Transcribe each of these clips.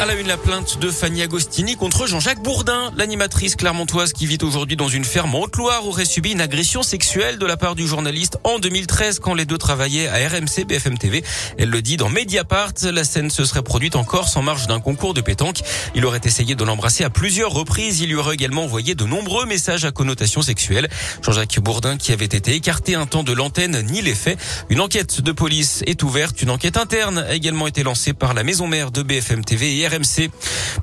À la une, la plainte de Fanny Agostini contre Jean-Jacques Bourdin. L'animatrice clermontoise qui vit aujourd'hui dans une ferme en Haute-Loire aurait subi une agression sexuelle de la part du journaliste en 2013 quand les deux travaillaient à RMC BFM TV. Elle le dit dans Mediapart. La scène se serait produite en Corse en marge d'un concours de pétanque. Il aurait essayé de l'embrasser à plusieurs reprises. Il lui aurait également envoyé de nombreux messages à connotation sexuelle. Jean-Jacques Bourdin qui avait été écarté un temps de l'antenne ni les faits. Une enquête de police est ouverte. Une enquête interne a également été lancée par la maison mère de BFM TV et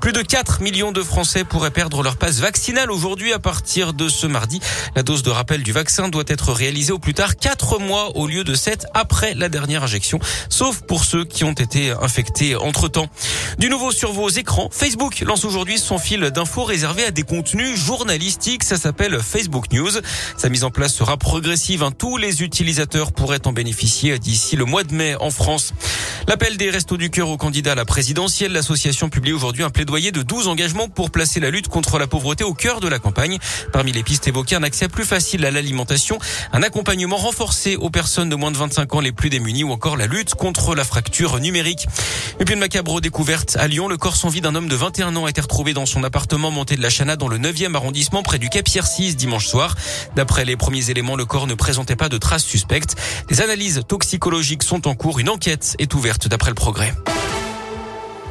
Plus de 4 millions de Français pourraient perdre leur passe vaccinale aujourd'hui à partir de ce mardi. La dose de rappel du vaccin doit être réalisée au plus tard 4 mois au lieu de 7 après la dernière injection, sauf pour ceux qui ont été infectés entre-temps. Du nouveau sur vos écrans, Facebook lance aujourd'hui son fil d'infos réservé à des contenus journalistiques. Ça s'appelle Facebook News. Sa mise en place sera progressive. Hein. Tous les utilisateurs pourraient en bénéficier d'ici le mois de mai en France. L'appel des Restos du Cœur au candidat à la présidentielle, l'association publie aujourd'hui un plaidoyer de 12 engagements pour placer la lutte contre la pauvreté au cœur de la campagne. Parmi les pistes évoquées, un accès plus facile à l'alimentation, un accompagnement renforcé aux personnes de moins de 25 ans les plus démunies ou encore la lutte contre la fracture numérique. Et puis macabre découverte à Lyon, le corps sans vie d'un homme de 21 ans a été retrouvé dans son appartement monté de la Chana dans le 9e arrondissement près du Cap 6 dimanche soir. D'après les premiers éléments, le corps ne présentait pas de traces suspectes. Des analyses toxicologiques sont en cours. Une enquête est ouverte d'après le progrès.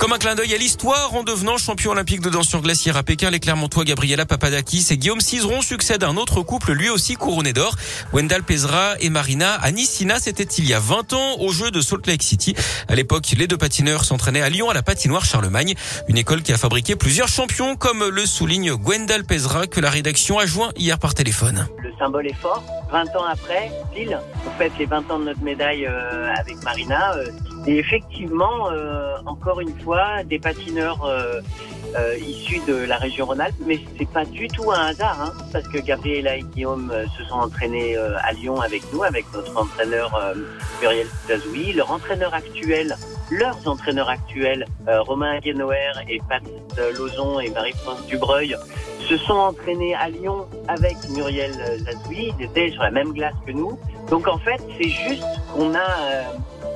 Comme un clin d'œil à l'histoire, en devenant champion olympique de danse sur glacière à Pékin, les Clermontois Gabriela Papadakis et Guillaume Cizeron succèdent à un autre couple, lui aussi couronné d'or. Wendell Pezra et Marina Anissina, c'était il y a 20 ans au jeu de Salt Lake City. À l'époque, les deux patineurs s'entraînaient à Lyon à la patinoire Charlemagne, une école qui a fabriqué plusieurs champions, comme le souligne Gwendal Pezra, que la rédaction a joint hier par téléphone. Le symbole est fort. 20 ans après, pile, on fête les 20 ans de notre médaille euh, avec Marina. Et effectivement, euh, encore une fois, des patineurs euh, euh, issus de la région Rhône-Alpes, mais c'est pas du tout un hasard, hein, parce que Gabriela et Guillaume se sont entraînés à Lyon avec nous, avec notre entraîneur Muriel Zazoui. Leur entraîneur actuel, leurs entraîneurs actuels, Romain Guénoer et Pat Lozon et Marie-France Dubreuil, se sont entraînés à Lyon avec Muriel Zazoui. Ils étaient sur la même glace que nous. Donc en fait, c'est juste qu'on a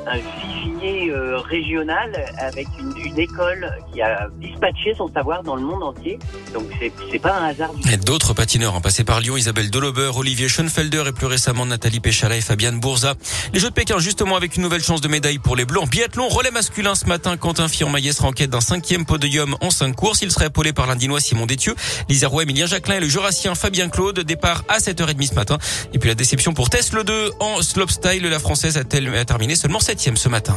un vivier euh, régional avec une, une, école qui a dispatché son savoir dans le monde entier. Donc c'est pas un hasard. D'autres patineurs ont passé par Lyon, Isabelle Dolober, Olivier Schoenfelder et plus récemment Nathalie Péchala et Fabienne Bourza. Les Jeux de Pékin justement avec une nouvelle chance de médaille pour les en biathlon relais masculin ce matin. Quentin Firmaillet sera en quête d'un cinquième podium en cinq courses. Il serait épaulé par l'Indinois Simon Détieux, l'Isérois Emilien Jacquelin et le Jurassien Fabien Claude. Départ à 7h30 ce matin. Et puis la déception pour Tesla 2 en slopestyle. La Française a, terminé seulement septième ce matin.